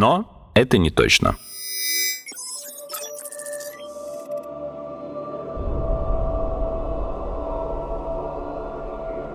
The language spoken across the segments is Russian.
Но это не точно.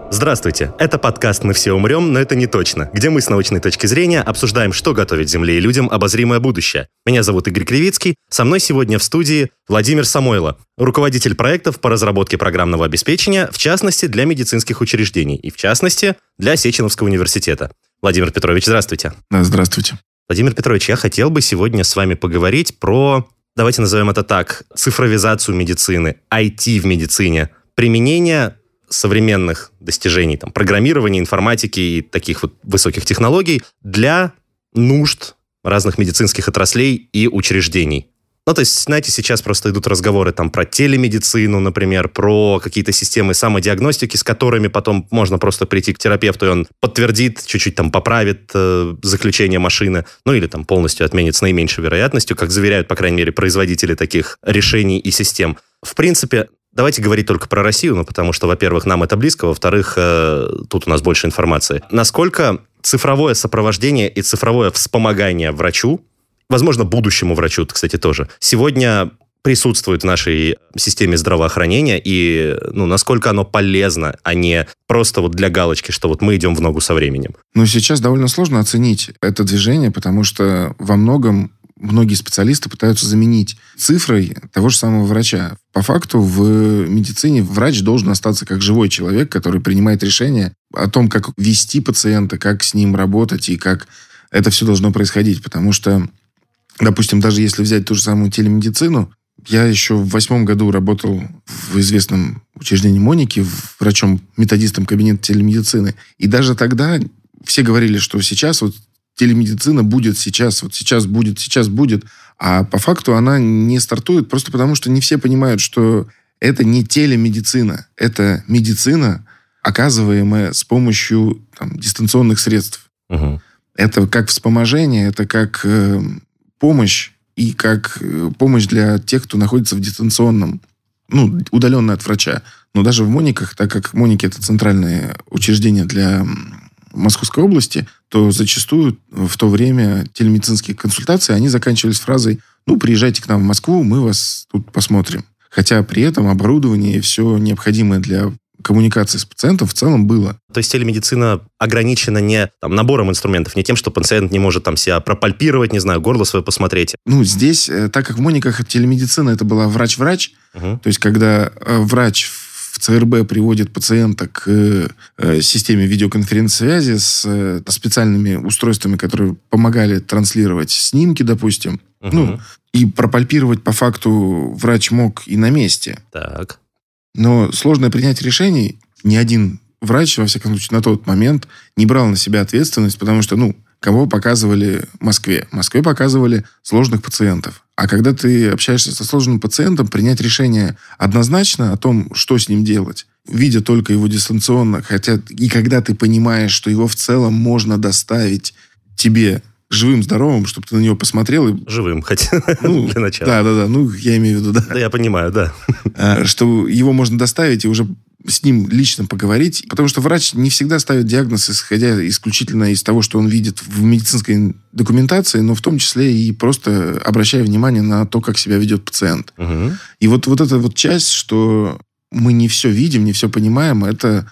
Здравствуйте, это подкаст «Мы все умрем, но это не точно», где мы с научной точки зрения обсуждаем, что готовит Земле и людям обозримое будущее. Меня зовут Игорь Кривицкий, со мной сегодня в студии Владимир Самойло, руководитель проектов по разработке программного обеспечения, в частности, для медицинских учреждений и, в частности, для Сеченовского университета. Владимир Петрович, здравствуйте. Да, здравствуйте. Владимир Петрович, я хотел бы сегодня с вами поговорить про, давайте назовем это так, цифровизацию медицины, IT в медицине, применение современных достижений, там, программирования, информатики и таких вот высоких технологий для нужд разных медицинских отраслей и учреждений. Ну, то есть, знаете, сейчас просто идут разговоры там про телемедицину, например, про какие-то системы самодиагностики, с которыми потом можно просто прийти к терапевту, и он подтвердит, чуть-чуть там поправит э, заключение машины, ну или там полностью отменит с наименьшей вероятностью, как заверяют, по крайней мере, производители таких решений и систем. В принципе, Давайте говорить только про Россию, ну, потому что, во-первых, нам это близко, во-вторых, э, тут у нас больше информации. Насколько цифровое сопровождение и цифровое вспомогание врачу, возможно, будущему врачу, кстати, тоже, сегодня присутствует в нашей системе здравоохранения и ну, насколько оно полезно, а не просто вот для галочки, что вот мы идем в ногу со временем. Ну, сейчас довольно сложно оценить это движение, потому что во многом многие специалисты пытаются заменить цифрой того же самого врача. По факту в медицине врач должен остаться как живой человек, который принимает решение о том, как вести пациента, как с ним работать и как это все должно происходить. Потому что, допустим, даже если взять ту же самую телемедицину, я еще в восьмом году работал в известном учреждении Моники, врачом-методистом кабинета телемедицины. И даже тогда все говорили, что сейчас вот телемедицина будет сейчас, вот сейчас будет, сейчас будет. А по факту она не стартует просто потому, что не все понимают, что это не телемедицина, это медицина, оказываемая с помощью там, дистанционных средств. Угу. Это как вспоможение, это как э, помощь и как э, помощь для тех, кто находится в дистанционном, ну, удаленно от врача. Но даже в Мониках, так как Моники это центральное учреждение для Московской области, то зачастую в то время телемедицинские консультации, они заканчивались фразой «Ну, приезжайте к нам в Москву, мы вас тут посмотрим». Хотя при этом оборудование и все необходимое для коммуникации с пациентом в целом было. То есть телемедицина ограничена не там, набором инструментов, не тем, что пациент не может там себя пропальпировать, не знаю, горло свое посмотреть. Ну, здесь, э, так как в Мониках телемедицина это была врач-врач, угу. то есть когда э, врач в ЦРБ приводит пациента к э, системе видеоконференц-связи с специальными устройствами, которые помогали транслировать снимки, допустим. Угу. Ну, и пропальпировать по факту врач мог и на месте. Так. Но сложное принятие решений ни один врач, во всяком случае, на тот момент не брал на себя ответственность, потому что, ну, кого показывали Москве? Москве показывали сложных пациентов. А когда ты общаешься со сложным пациентом, принять решение однозначно о том, что с ним делать, видя только его дистанционно, хотя и когда ты понимаешь, что его в целом можно доставить тебе живым, здоровым, чтобы ты на него посмотрел. И... Живым, хотя ну, для начала. Да, да, да. Ну, я имею в виду, да. Да, я понимаю, да. А, что его можно доставить и уже с ним лично поговорить, потому что врач не всегда ставит диагноз, исходя исключительно из того, что он видит в медицинской документации, но в том числе и просто обращая внимание на то, как себя ведет пациент. Угу. И вот, вот эта вот часть, что мы не все видим, не все понимаем, это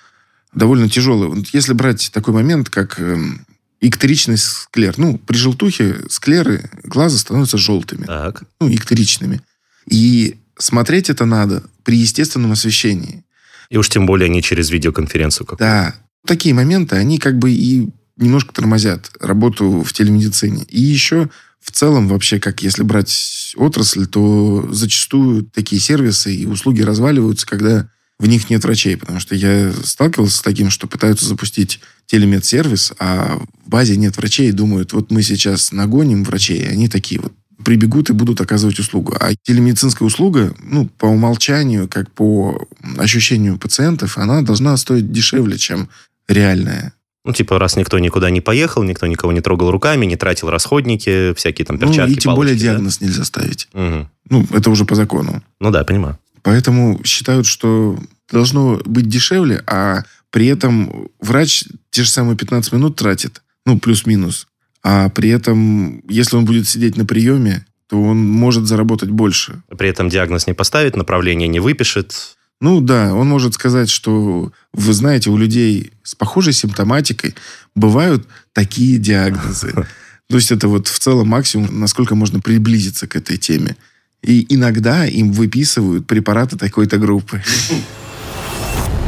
довольно тяжело. Вот если брать такой момент, как эм, иктеричный склер. Ну, при желтухе склеры глаза становятся желтыми. Так. Ну, иктеричными. И смотреть это надо при естественном освещении. И уж тем более не через видеоконференцию. Какую-то. Да. Такие моменты, они как бы и немножко тормозят работу в телемедицине. И еще в целом вообще, как если брать отрасль, то зачастую такие сервисы и услуги разваливаются, когда в них нет врачей, потому что я сталкивался с таким, что пытаются запустить телемедсервис, а в базе нет врачей и думают, вот мы сейчас нагоним врачей, и они такие вот прибегут и будут оказывать услугу. А телемедицинская услуга, ну, по умолчанию, как по ощущению пациентов, она должна стоить дешевле, чем реальная. Ну, типа, раз никто никуда не поехал, никто никого не трогал руками, не тратил расходники, всякие там перчатки, Ну, и тем палочки, более да? диагноз нельзя ставить. Мгм. Ну, это уже по закону. Ну да, понимаю. Поэтому считают, что должно быть дешевле, а при этом врач те же самые 15 минут тратит, ну, плюс-минус. А при этом, если он будет сидеть на приеме, то он может заработать больше. При этом диагноз не поставит, направление не выпишет. Ну да, он может сказать, что вы знаете, у людей с похожей симптоматикой бывают такие диагнозы. То есть это вот в целом максимум, насколько можно приблизиться к этой теме. И иногда им выписывают препараты такой-то группы.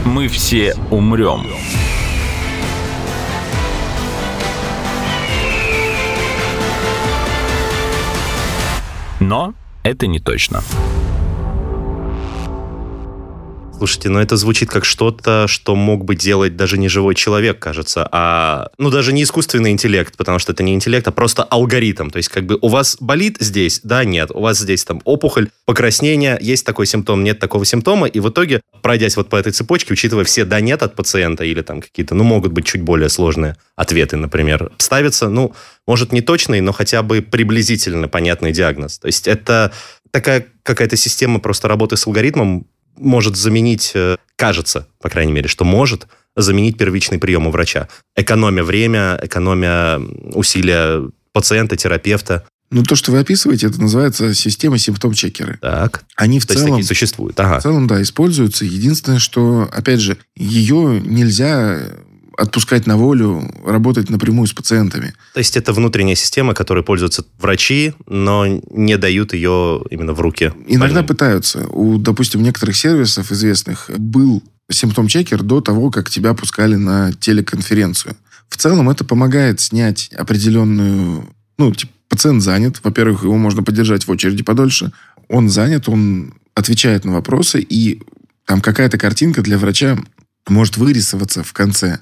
Мы все умрем. Но это не точно. Слушайте, ну это звучит как что-то, что мог бы делать даже не живой человек, кажется, а, ну, даже не искусственный интеллект, потому что это не интеллект, а просто алгоритм. То есть, как бы у вас болит здесь, да, нет, у вас здесь там опухоль, покраснение, есть такой симптом, нет такого симптома, и в итоге, пройдясь вот по этой цепочке, учитывая все да, нет от пациента или там какие-то, ну, могут быть чуть более сложные ответы, например, ставится, ну, может, не точный, но хотя бы приблизительно понятный диагноз. То есть это такая какая-то система просто работы с алгоритмом, может заменить, э, кажется, по крайней мере, что может заменить первичный прием у врача. Экономя время, экономя усилия пациента, терапевта. Ну, то, что вы описываете, это называется система симптом-чекеры. Так. Они в То есть целом, такие существуют. в Ага. целом, да, используются. Единственное, что, опять же, ее нельзя отпускать на волю, работать напрямую с пациентами. То есть это внутренняя система, которой пользуются врачи, но не дают ее именно в руки. Иногда больным. пытаются. У, допустим, некоторых сервисов известных был симптом-чекер до того, как тебя пускали на телеконференцию. В целом это помогает снять определенную... Ну, типа, пациент занят. Во-первых, его можно подержать в очереди подольше. Он занят, он отвечает на вопросы, и там какая-то картинка для врача может вырисоваться в конце.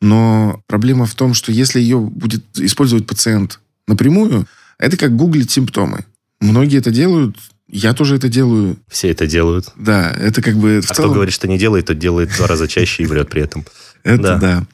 Но проблема в том, что если ее будет использовать пациент напрямую, это как гуглить симптомы. Многие это делают, я тоже это делаю. Все это делают. Да, это как бы в А кто целом... говорит, что не делает, тот делает в два раза чаще и врет при этом. Это Да. да.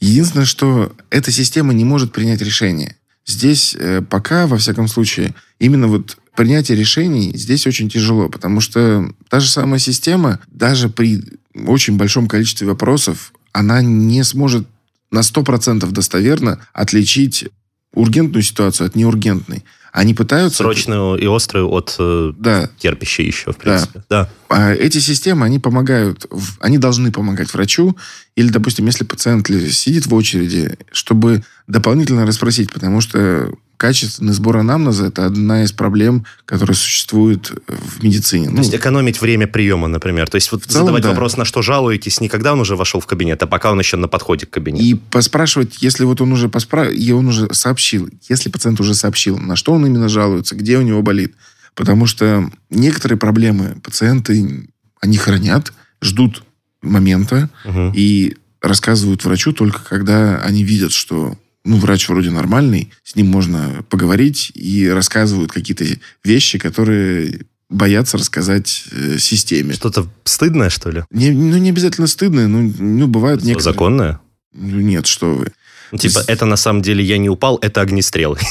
Единственное, что эта система не может принять решение. Здесь э, пока, во всяком случае, именно вот принятие решений здесь очень тяжело, потому что та же самая система, даже при очень большом количестве вопросов, она не сможет на 100% достоверно отличить ургентную ситуацию от неургентной. Они пытаются... Срочную и острую от э, Да, терпящей еще, в принципе. Да. А эти системы, они помогают, они должны помогать врачу, или, допустим, если пациент сидит в очереди, чтобы дополнительно расспросить, потому что качественный сбор анамнеза – это одна из проблем, которая существует в медицине. То Ну, есть экономить время приема, например. То есть вот целом, задавать да. вопрос, на что жалуетесь, не когда он уже вошел в кабинет, а пока он еще на подходе к кабинету. и поспрашивать, если вот он уже поспра... и он уже сообщил, если пациент уже сообщил, на что он именно жалуется, где у него болит. Потому что некоторые проблемы пациенты, они хранят, ждут момента, Мгм. и рассказывают врачу только когда они видят, что ну, врач вроде нормальный, с ним можно поговорить, и рассказывают какие-то вещи, которые боятся рассказать э, системе. Что-то стыдное, что ли? Не, ну, не обязательно стыдно, ну, ну бывают Что, некоторые... Законное? Ну, нет, что вы. Ну, типа, С- это на самом деле я не упал, это огнестрел.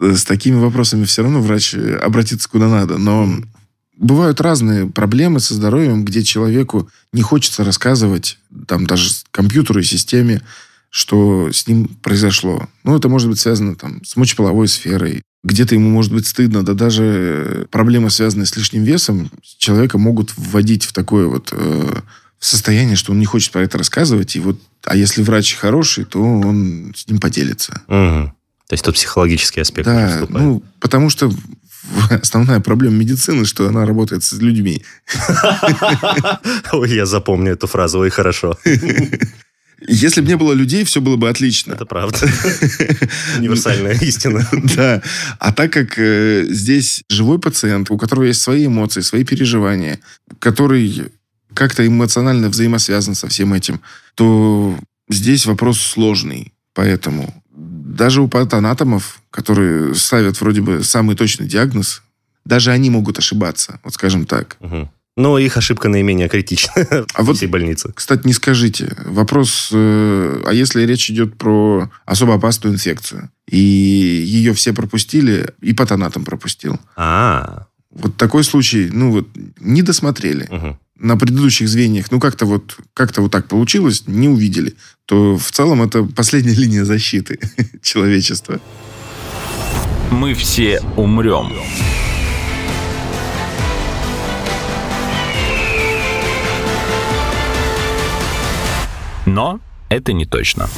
Ну, с такими вопросами все равно врач э, обратится куда надо. Но бывают разные проблемы со здоровьем, где человеку не хочется рассказывать, там даже компьютеру и системе, что с ним произошло. Ну, это может быть связано там, с мочеполовой сферой. Где-то ему может быть стыдно, да даже э, проблемы, связанные с лишним весом, человека могут вводить в такое вот э, состояние, что он не хочет про это рассказывать. И вот, а если врач хороший, то он с ним поделится. Мгм. То есть тут психологический аспект Да, ну, потому что основная проблема медицины, что она работает с людьми. Ой, я запомню эту фразу, ой, хорошо. Если бы не было людей, все было бы отлично. Это правда. Универсальная истина. Да. А так как э, здесь живой пациент, у которого есть свои эмоции, свои переживания, который как-то эмоционально взаимосвязан со всем этим, то здесь вопрос сложный. Поэтому даже у патанатомов, которые ставят вроде бы самый точный диагноз, даже они могут ошибаться, вот скажем так. Угу. Но их ошибка наименее критична а в вот, всей больнице. Кстати, не скажите. Вопрос, э, а если речь идет про особо опасную инфекцию, и ее все пропустили, и патанатом пропустил. А, Вот такой случай, ну вот, не досмотрели. угу. На предыдущих звеньях, ну как-то вот, как-то вот так получилось, не увидели. То в целом это последняя линия защиты человечества. Мы все умрем. Но это не точно.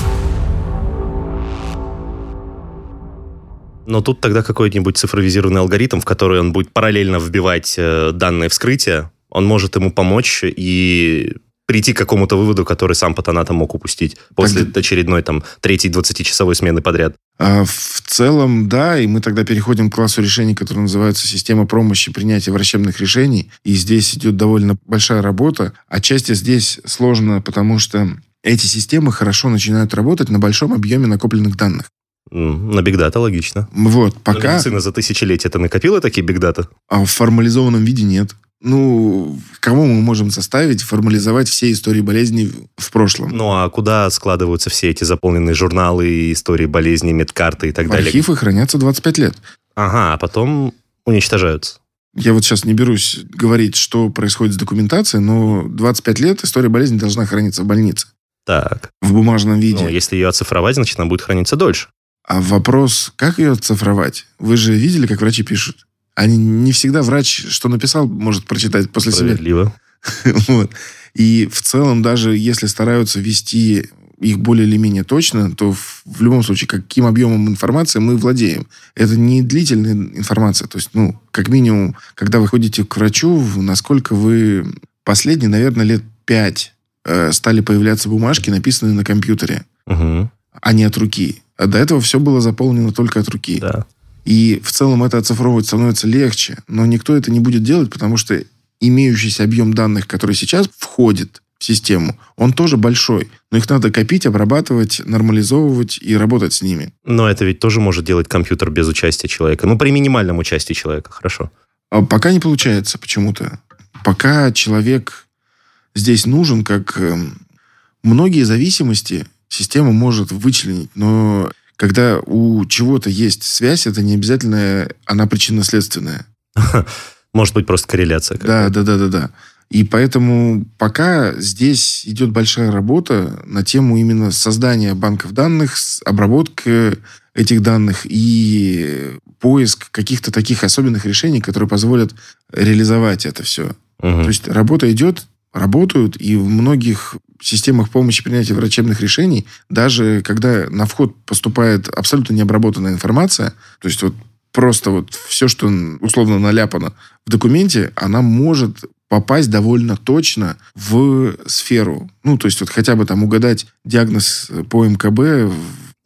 Но тут тогда какой-нибудь цифровизированный алгоритм, в который он будет параллельно вбивать э, данные вскрытия, он может ему помочь и прийти к какому-то выводу, который сам патанатом мог упустить после Тогда- очередной там третьей 20-часовой смены подряд. А в целом, да, и мы тогда переходим к классу решений, который называется система помощи принятия врачебных решений. И здесь идет довольно большая работа. Отчасти здесь сложно, потому что эти системы хорошо начинают работать на большом объеме накопленных данных. На бигдата логично. Вот, Но пока медицина за тысячелетия это накопила такие бигдата? а в формализованном виде нет. Ну, кого мы можем заставить формализовать все истории болезней в прошлом? Ну а куда складываются все эти заполненные журналы, и истории болезней, медкарты и так далее? Архивы хранятся 25 лет. Ага, а потом уничтожаются. Я вот сейчас не берусь говорить, что происходит с документацией, но 25 лет история болезни должна храниться в больнице. Так, В бумажном виде. ну, если ее оцифровать, значит, она будет храниться дольше. А вопрос, как ее оцифровать? Вы же видели, как врачи пишут? Они не всегда врач, что написал, может прочитать после себя. Справедливо. Вот. И в целом, даже если стараются вести их более или менее точно, то в, в любом случае, каким объемом информации мы владеем. Это не длительная информация. То есть, ну, как минимум, когда вы ходите к врачу, насколько вы последние, наверное, лет пять э, стали появляться бумажки, написанные на компьютере, Мгм, а не от руки. А до этого все было заполнено только от руки. да. И в целом это оцифровывать становится легче, но никто это не будет делать, потому что имеющийся объем данных, который сейчас входит в систему, он тоже большой. Но их надо копить, обрабатывать, нормализовывать и работать с ними. Но это ведь тоже может делать компьютер без участия человека. Ну, при минимальном участии человека, хорошо. А пока не получается почему-то. Пока человек здесь нужен, как эм, многие зависимости система может вычленить, но когда у чего-то есть связь, это не обязательно она причинно-следственная. Может быть, просто корреляция. Да, да, да, да, да. И поэтому пока здесь идет большая работа на тему именно создания банков данных, обработка этих данных и поиск каких-то таких особенных решений, которые позволят реализовать это все. Мгм. То есть работа идет, работают, и в многих системах помощи принятия врачебных решений, даже когда на вход поступает абсолютно необработанная информация, то есть вот просто вот все, что условно наляпано в документе, она может попасть довольно точно в сферу. Ну, то есть вот хотя бы там угадать диагноз по МКБ,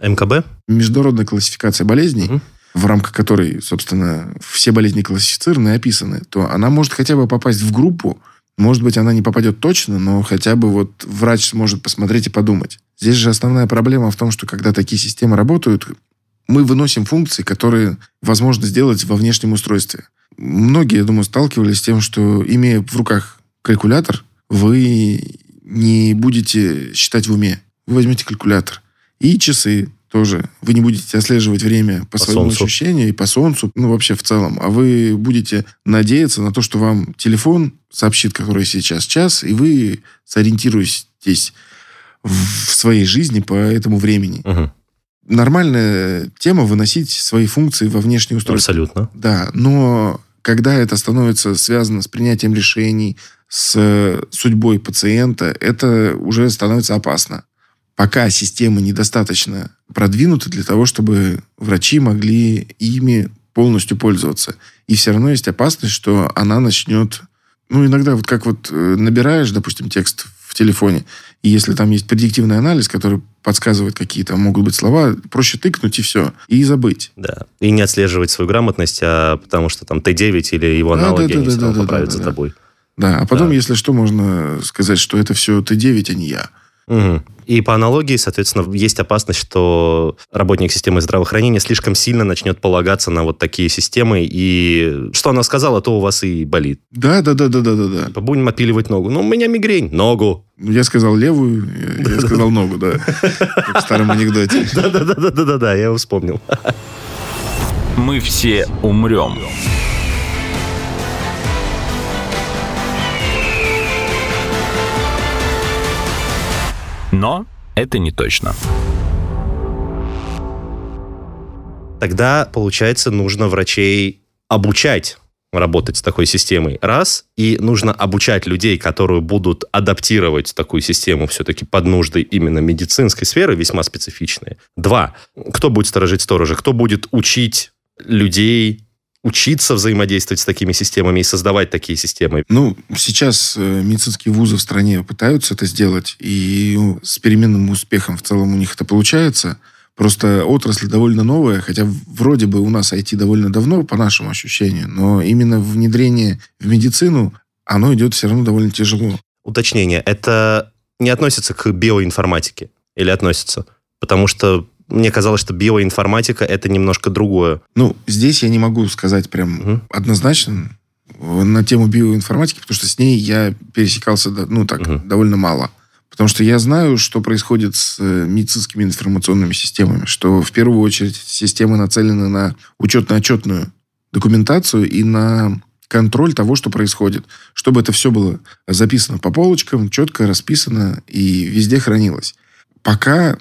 МКБ? международная классификация болезней, Мгм. в рамках которой, собственно, все болезни классифицированы и описаны, то она может хотя бы попасть в группу. Может быть, она не попадет точно, но хотя бы вот врач сможет посмотреть и подумать. Здесь же основная проблема в том, что когда такие системы работают, мы выносим функции, которые возможно сделать во внешнем устройстве. Многие, я думаю, сталкивались с тем, что, имея в руках калькулятор, вы не будете считать в уме. Вы возьмете калькулятор. И часы тоже. Вы не будете отслеживать время по, По своему солнцу. ощущению и по солнцу, ну, вообще в целом. А вы будете надеяться на то, что вам телефон сообщит, который сейчас час, и вы сориентируетесь в своей жизни по этому времени. Мгм. Нормальная тема выносить свои функции во внешнее устройство. Абсолютно. Да, но когда это становится связано с принятием решений, с судьбой пациента, это уже становится опасно. Пока системы недостаточно продвинуты для того, чтобы врачи могли ими полностью пользоваться. И все равно есть опасность, что она начнет... Ну, иногда вот как вот э, набираешь, допустим, текст в телефоне. И если там есть предиктивный анализ, который подсказывает, какие там могут быть слова, проще тыкнуть и все. И забыть. Да. И не отслеживать свою грамотность, а потому что там Т9 или его Да, аналоги, да, они да, все да, да, поправят да, за да. тобой. Да, а потом, Да. если что, можно сказать, что это все Т9, а не я. Мгм. И по аналогии, соответственно, есть опасность, что работник системы здравоохранения слишком сильно начнет полагаться на вот такие системы, и что она сказала, то у вас и болит. Да, да, да, да, да, да, да. Типа, Будем отпиливать ногу. Ну, у меня мигрень. Ногу. Ну, Я сказал левую, я я сказал ногу, да. Как в старом анекдоте. Да-да-да-да-да-да, я его вспомнил. Мы все умрем. Но это не точно. Тогда, получается, нужно врачей обучать работать с такой системой. Раз. И нужно обучать людей, которые будут адаптировать такую систему все-таки под нужды именно медицинской сферы, весьма специфичные. Два. Кто будет сторожить сторожа? Кто будет учить людей учиться взаимодействовать с такими системами и создавать такие системы? Ну, сейчас э, медицинские вузы в стране пытаются это сделать, и ну, с переменным успехом в целом у них это получается. Просто отрасль довольно новая, хотя вроде бы у нас IT довольно давно, по нашему ощущению, но именно внедрение в медицину, оно идет все равно довольно тяжело. Уточнение. Это не относится к биоинформатике? Или относится? Потому что мне казалось, что биоинформатика это немножко другое. Ну, здесь я не могу сказать прям Мгм. однозначно на тему биоинформатики, потому что с ней я пересекался, ну, так, Мгм. довольно мало. Потому что я знаю, что происходит с э, медицинскими информационными системами, что в первую очередь системы нацелены на учетно-отчетную документацию и на контроль того, что происходит, чтобы это все было записано по полочкам, четко расписано и везде хранилось. Пока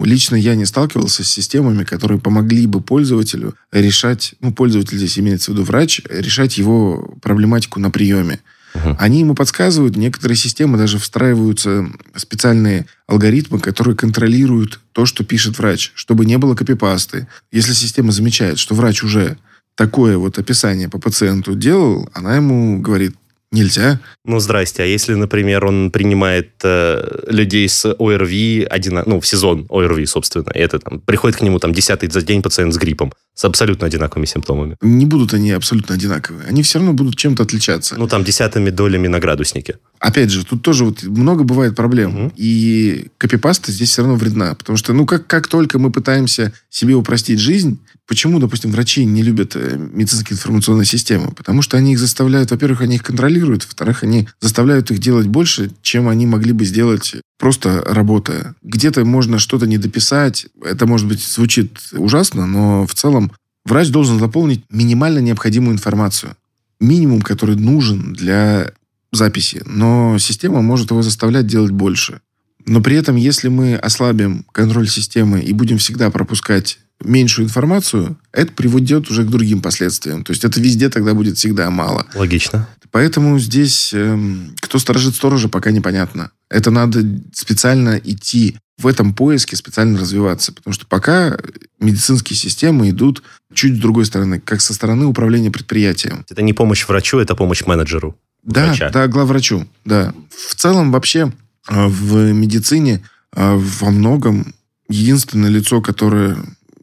лично я не сталкивался с системами, которые помогли бы пользователю решать, ну, пользователь здесь имеется в виду врач, решать его проблематику на приеме. Мгм. Они ему подсказывают, некоторые системы даже встраиваются специальные алгоритмы, которые контролируют то, что пишет врач, чтобы не было копипасты. Если система замечает, что врач уже такое вот описание по пациенту делал, она ему говорит, нельзя. Ну, здрасте. А если, например, он принимает э, людей с ОРВИ, одина... ну, в сезон ОРВИ, собственно, и это там, приходит к нему там десятый за день пациент с гриппом, с абсолютно одинаковыми симптомами. Не будут они абсолютно одинаковые. Они все равно будут чем-то отличаться. Ну, там десятыми долями на градуснике. Опять же, тут тоже вот много бывает проблем. Мгм. И копипаста здесь все равно вредна. Потому что, ну, как, как только мы пытаемся себе упростить жизнь, почему, допустим, врачи не любят э, медицинские информационные системы? Потому что они их заставляют, во-первых, они их контролируют, во-вторых, они заставляют их делать больше, чем они могли бы сделать просто работая. Где-то можно что-то не дописать. Это, может быть, звучит ужасно, но в целом врач должен заполнить минимально необходимую информацию. Минимум, который нужен для записи, но система может его заставлять делать больше. Но при этом, если мы ослабим контроль системы и будем всегда пропускать меньшую информацию, это приведет уже к другим последствиям. То есть это везде тогда будет всегда мало. Логично. Поэтому здесь эм, кто сторожит сторожа, пока непонятно. Это надо специально идти в этом поиске, специально развиваться. Потому что пока медицинские системы идут чуть с другой стороны, как со стороны управления предприятием. Это не помощь врачу, это помощь менеджеру. Да, врача. да, главврачу, да. В целом вообще э, в медицине э, во многом единственное лицо, которое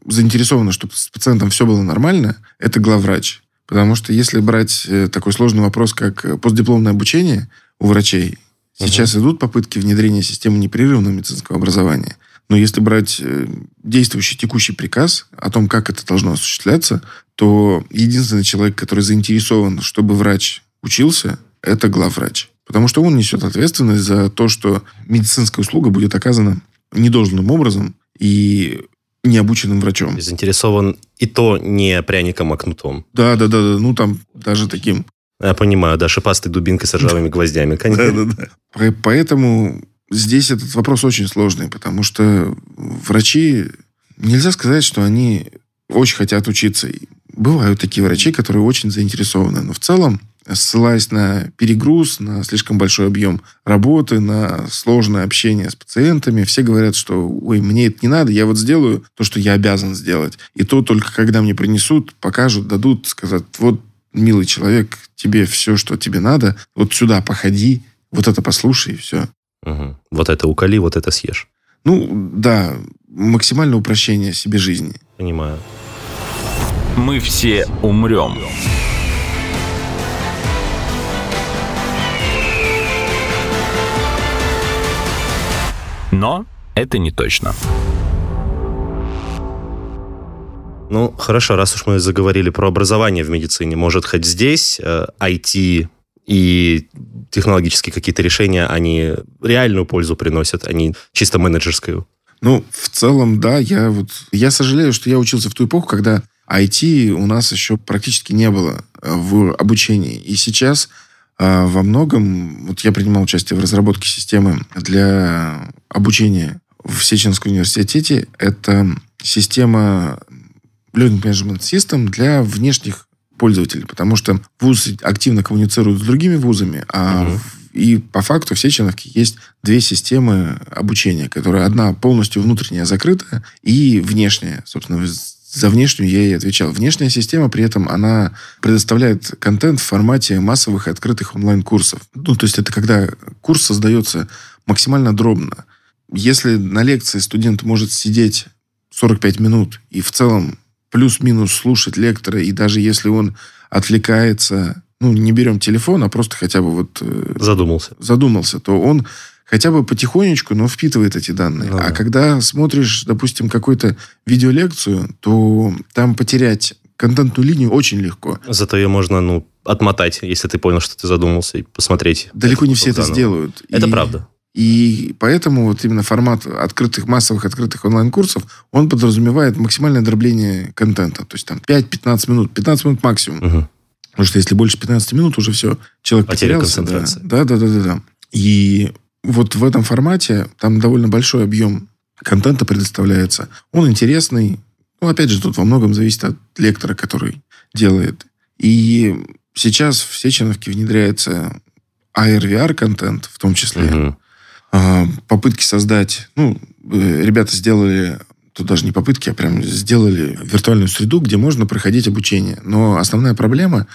заинтересовано, чтобы с пациентом все было нормально, это главврач. Потому что если брать э, такой сложный вопрос, как э, постдипломное обучение у врачей, сейчас идут попытки внедрения системы непрерывного медицинского образования. Но если брать э, действующий текущий приказ о том, как это должно осуществляться, то единственный человек, который заинтересован, чтобы врач учился, это главврач. Потому что он несет ответственность за то, что медицинская услуга будет оказана недолжным образом и необученным врачом. Заинтересован и то не пряником, а кнутом. Да, да, да, да. Ну, там даже таким. Я понимаю, да, шипастой дубинкой с ржавыми гвоздями. Конечно. да. По- Поэтому здесь этот вопрос очень сложный, потому что врачи, нельзя сказать, что они очень хотят учиться. Бывают такие врачи, которые очень заинтересованы. Но в целом, ссылаясь на перегруз, на слишком большой объем работы, на сложное общение с пациентами, все говорят, что ой, мне это не надо, я вот сделаю то, что я обязан сделать. И то только когда мне принесут, покажут, дадут, сказать, вот, милый человек, тебе все, что тебе надо, вот сюда походи, вот это послушай, и все. Угу. Вот это уколи, вот это съешь. Ну, да, максимальное упрощение себе жизни. Понимаю. Мы все умрем. Но это не точно. Ну, хорошо, раз уж мы заговорили про образование в медицине, может, хоть здесь э, IT и технологические какие-то решения, они реальную пользу приносят, а не чисто менеджерскую? Ну, в целом, да. Я вот я сожалею, что я учился в ту эпоху, когда IT у нас еще практически не было э, в обучении. И сейчас во многом... Вот я принимал участие в разработке системы для обучения в Сеченском университете. Это система Learning Management System для внешних пользователей, потому что вуз активно коммуницирует с другими вузами, а угу. и по факту в Сеченовке есть две системы обучения, которые одна полностью внутренняя закрытая и внешняя, собственно, за внешнюю я и отвечал. Внешняя система при этом, она предоставляет контент в формате массовых и открытых онлайн-курсов. Ну, то есть это когда курс создается максимально дробно. Если на лекции студент может сидеть 45 минут и в целом плюс-минус слушать лектора, и даже если он отвлекается, ну, не берем телефон, а просто хотя бы вот... Э, задумался. Задумался, то он хотя бы потихонечку, но впитывает эти данные. Ну, а да. когда смотришь, допустим, какую-то видеолекцию, то там потерять контентную линию очень легко. Зато ее можно, ну, отмотать, если ты понял, что ты задумался, и посмотреть. Далеко не все это сделают. Это и... правда. И поэтому вот именно формат открытых, массовых открытых онлайн-курсов, он подразумевает максимальное дробление контента. То есть там 5-15 минут, 15 минут максимум. Угу. Потому что если больше 15 минут, уже все, человек Потеря потерялся. Да, да, да, да, да. И вот в этом формате там довольно большой объем контента предоставляется. Он интересный. Ну, опять же, тут во многом зависит от лектора, который делает. И сейчас в Сеченовке внедряется AR-VR-контент в том числе. Угу. А, попытки создать, ну, э, ребята сделали, тут даже не попытки, а прям сделали виртуальную среду, где можно проходить обучение. Но основная проблема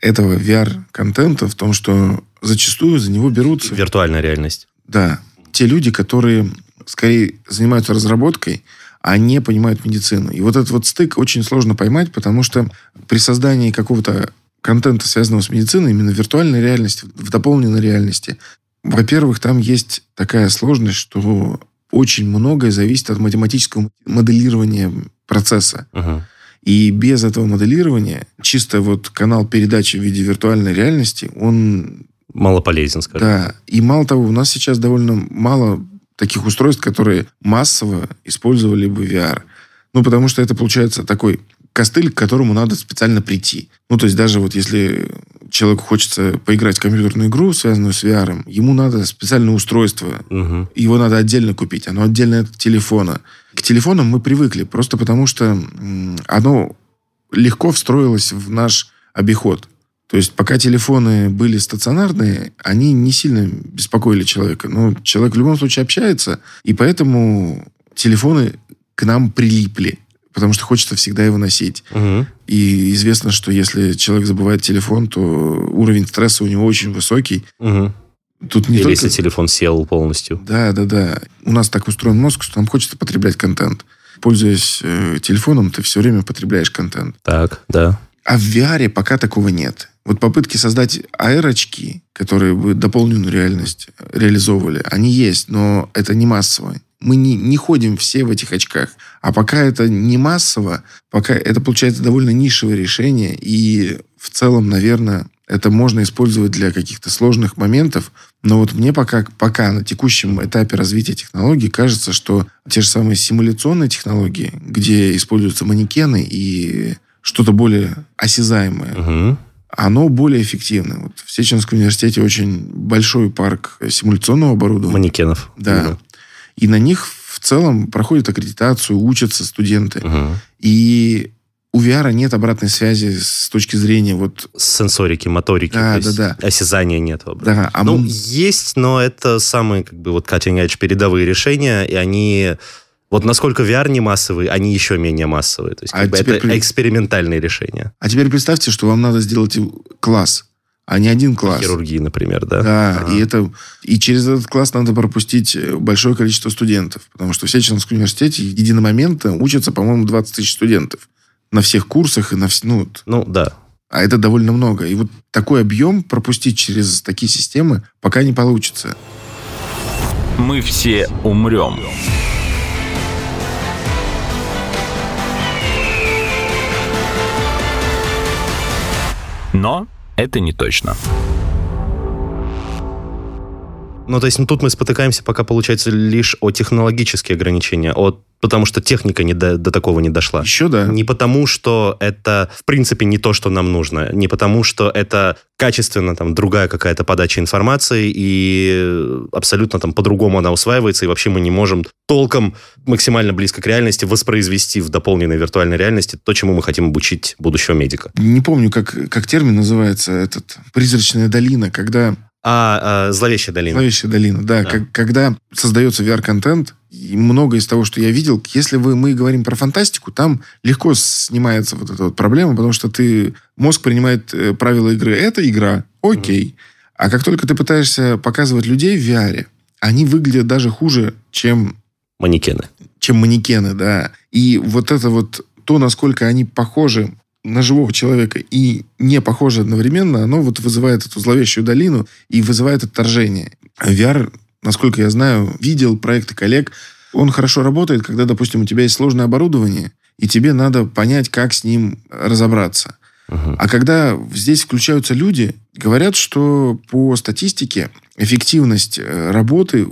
этого VR-контента в том, что зачастую за него берутся... Виртуальная реальность. Да. Те люди, которые скорее занимаются разработкой, а не понимают медицину. И вот этот вот стык очень сложно поймать, потому что при создании какого-то контента, связанного с медициной, именно в виртуальной реальности, в дополненной реальности, во-первых, там есть такая сложность, что очень многое зависит от математического моделирования процесса. Uh-huh. И без этого моделирования чисто вот канал передачи в виде виртуальной реальности, он... Мало полезен, скажем. Да. И мало того, у нас сейчас довольно мало таких устройств, которые массово использовали бы VR. Ну, потому что это получается такой костыль, к которому надо специально прийти. Ну, то есть даже вот если человеку хочется поиграть в компьютерную игру, связанную с VR, ему надо специальное устройство. Угу. Его надо отдельно купить. Оно отдельно от телефона. К телефонам мы привыкли, просто потому что оно легко встроилось в наш обиход. То есть пока телефоны были стационарные, они не сильно беспокоили человека. Но человек в любом случае общается, и поэтому телефоны к нам прилипли потому что хочется всегда его носить. Угу. И известно, что если человек забывает телефон, то уровень стресса у него очень высокий. Угу. Тут не Или только... если телефон сел полностью. Да, да, да. У нас так устроен мозг, что нам хочется потреблять контент. Пользуясь э, телефоном, ты все время потребляешь контент. Так, да. А в VR пока такого нет. Вот попытки создать AR-очки, которые бы дополненную реальность реализовывали, они есть, но это не массово мы не, не ходим все в этих очках. А пока это не массово, пока это получается довольно нишевое решение, и в целом, наверное, это можно использовать для каких-то сложных моментов, но вот мне пока, пока на текущем этапе развития технологий кажется, что те же самые симуляционные технологии, где используются манекены и что-то более осязаемое, угу. Оно более эффективно. Вот в Сеченском университете очень большой парк симуляционного оборудования. Манекенов. Да. Угу. И на них в целом проходят аккредитацию, учатся студенты. Угу. И у VR нет обратной связи с точки зрения вот... Сенсорики, моторики. Да, да, да. Осязания нет. Да, а ну, мы... есть, но это самые как бы вот cutting edge передовые решения, и они... Вот насколько VR не массовый, они еще менее массовые. То есть, а как бы это при... экспериментальные решения. А теперь представьте, что вам надо сделать класс а не один класс. Хирургии, например, да? Да, Ага. и это и через этот класс надо пропустить э, большое количество студентов, потому что в Сеченовском университете единомоментно учатся, по-моему, 20 тысяч студентов на всех курсах и на вс- ну. Ну, да. а это довольно много. И вот такой объем пропустить через такие системы пока не получится. Мы все умрем. Но это не точно. Ну, то есть ну, тут мы спотыкаемся пока, получается, лишь о технологические ограничения, от, потому что техника не до, до такого не дошла. Еще да. Не потому, что это, в принципе, не то, что нам нужно. Не потому, что это качественно там другая какая-то подача информации, и абсолютно там по-другому она усваивается, и вообще мы не можем толком максимально близко к реальности воспроизвести в дополненной виртуальной реальности то, чему мы хотим обучить будущего медика. Не помню, как, как термин называется этот призрачная долина, когда А, а, зловещая долина. Зловещая долина, да. Да. Как- когда создается VR-контент, и много из того, что я видел, если вы, мы говорим про фантастику, там легко снимается вот эта вот проблема, потому что ты, мозг принимает э, правила игры. Это игра, окей. А как только ты пытаешься показывать людей в VR, они выглядят даже хуже, чем Манекены. чем манекены, да. И вот это вот то, насколько они похожи на живого человека и не похожи одновременно, оно вот вызывает эту зловещую долину и вызывает отторжение. А VR, насколько я знаю, видел проекты коллег, он хорошо работает, когда, допустим, у тебя есть сложное оборудование, и тебе надо понять, как с ним разобраться. Мгм. А когда здесь включаются люди, говорят, что по статистике эффективность э, работы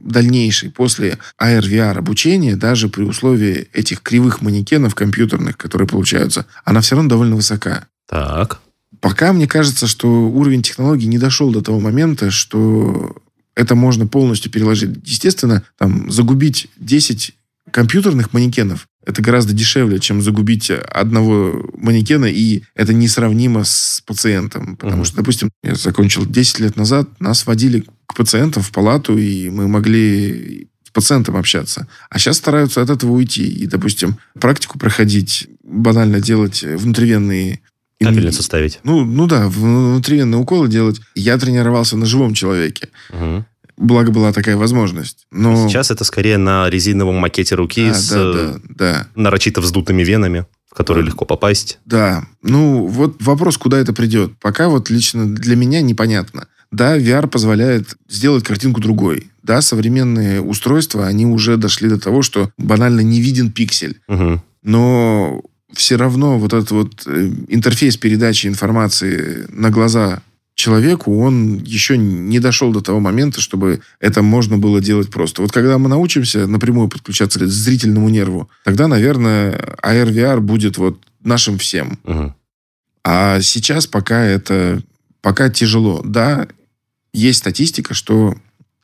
дальнейшей после AR-VR обучения, даже при условии этих кривых манекенов компьютерных, которые получаются, она все равно довольно высока. Так. Пока мне кажется, что уровень технологий не дошел до того момента, что это можно полностью переложить. Естественно, там, загубить 10 компьютерных манекенов это гораздо дешевле, чем загубить одного манекена, и это несравнимо с пациентом. Потому Мгм. что, допустим, я закончил 10 лет назад, нас водили к пациентам в палату, и мы могли с пациентом общаться. А сейчас стараются от этого уйти. И, допустим, практику проходить, банально делать внутривенные... Капельницу ставить. Ну, ну да, внутривенные уколы делать. Я тренировался на живом человеке. Мгм. Благо была такая возможность. Но... Сейчас это скорее на резиновом макете руки Да, с да, да, да. нарочито вздутыми венами, в которые Да. легко попасть. Да, ну вот вопрос, куда это придет. Пока вот лично для меня непонятно. Да, VR позволяет сделать картинку другой. Да, современные устройства, они уже дошли до того, что банально не виден пиксель. Мгм. Но все равно вот этот вот э, интерфейс передачи информации на глаза человеку, он еще не дошел до того момента, чтобы это можно было делать просто. Вот когда мы научимся напрямую подключаться к зрительному нерву, тогда, наверное, AR, VR будет вот нашим всем. Мгм. А сейчас пока это пока тяжело. Да, есть статистика, что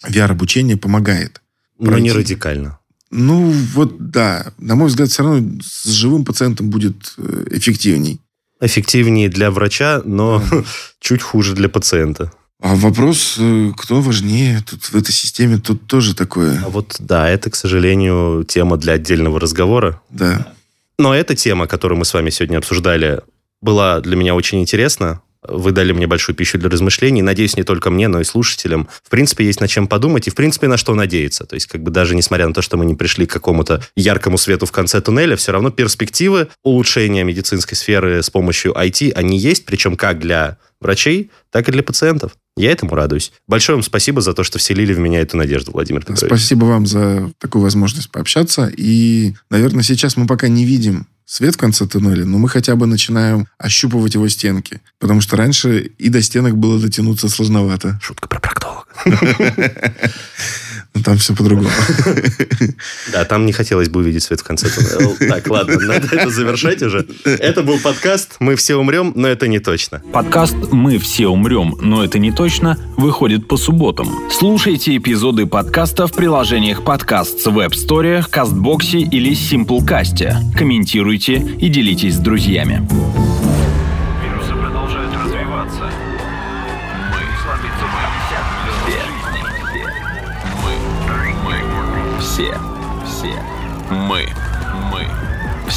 VR-обучение помогает. Но Пройти. не радикально. Ну, вот да. На мой взгляд, все равно с живым пациентом будет э, эффективней. Эффективнее для врача, но чуть хуже для пациента. А вопрос, э, кто важнее тут в этой системе, тут тоже такое. А вот да, это, к сожалению, тема для отдельного разговора. Да. Но эта тема, которую мы с вами сегодня обсуждали, была для меня очень интересна. Вы дали мне большую пищу для размышлений. Надеюсь, не только мне, но и слушателям. В принципе, есть над чем подумать и, в принципе, на что надеяться. То есть, как бы даже несмотря на то, что мы не пришли к какому-то яркому свету в конце туннеля, все равно перспективы улучшения медицинской сферы с помощью IT, они есть, причем как для врачей, так и для пациентов. Я этому радуюсь. Большое вам спасибо за то, что вселили в меня эту надежду, Владимир Петрович. Спасибо вам за такую возможность пообщаться. И, наверное, сейчас мы пока не видим свет в конце туннеля, но мы хотя бы начинаем ощупывать его стенки. Потому что раньше и до стенок было дотянуться сложновато. Шутка про проктолога. Но там все по-другому. Да, там не хотелось бы увидеть свет в конце туннеля. Так, ладно, надо это завершать уже. Это был подкаст «Мы все умрем, но это не точно». Подкаст «Мы все умрем, но это не точно» выходит по субботам. Слушайте эпизоды подкаста в приложениях подкаст в Web Store, Кастбоксе или Simplecast. Комментируйте и делитесь с друзьями.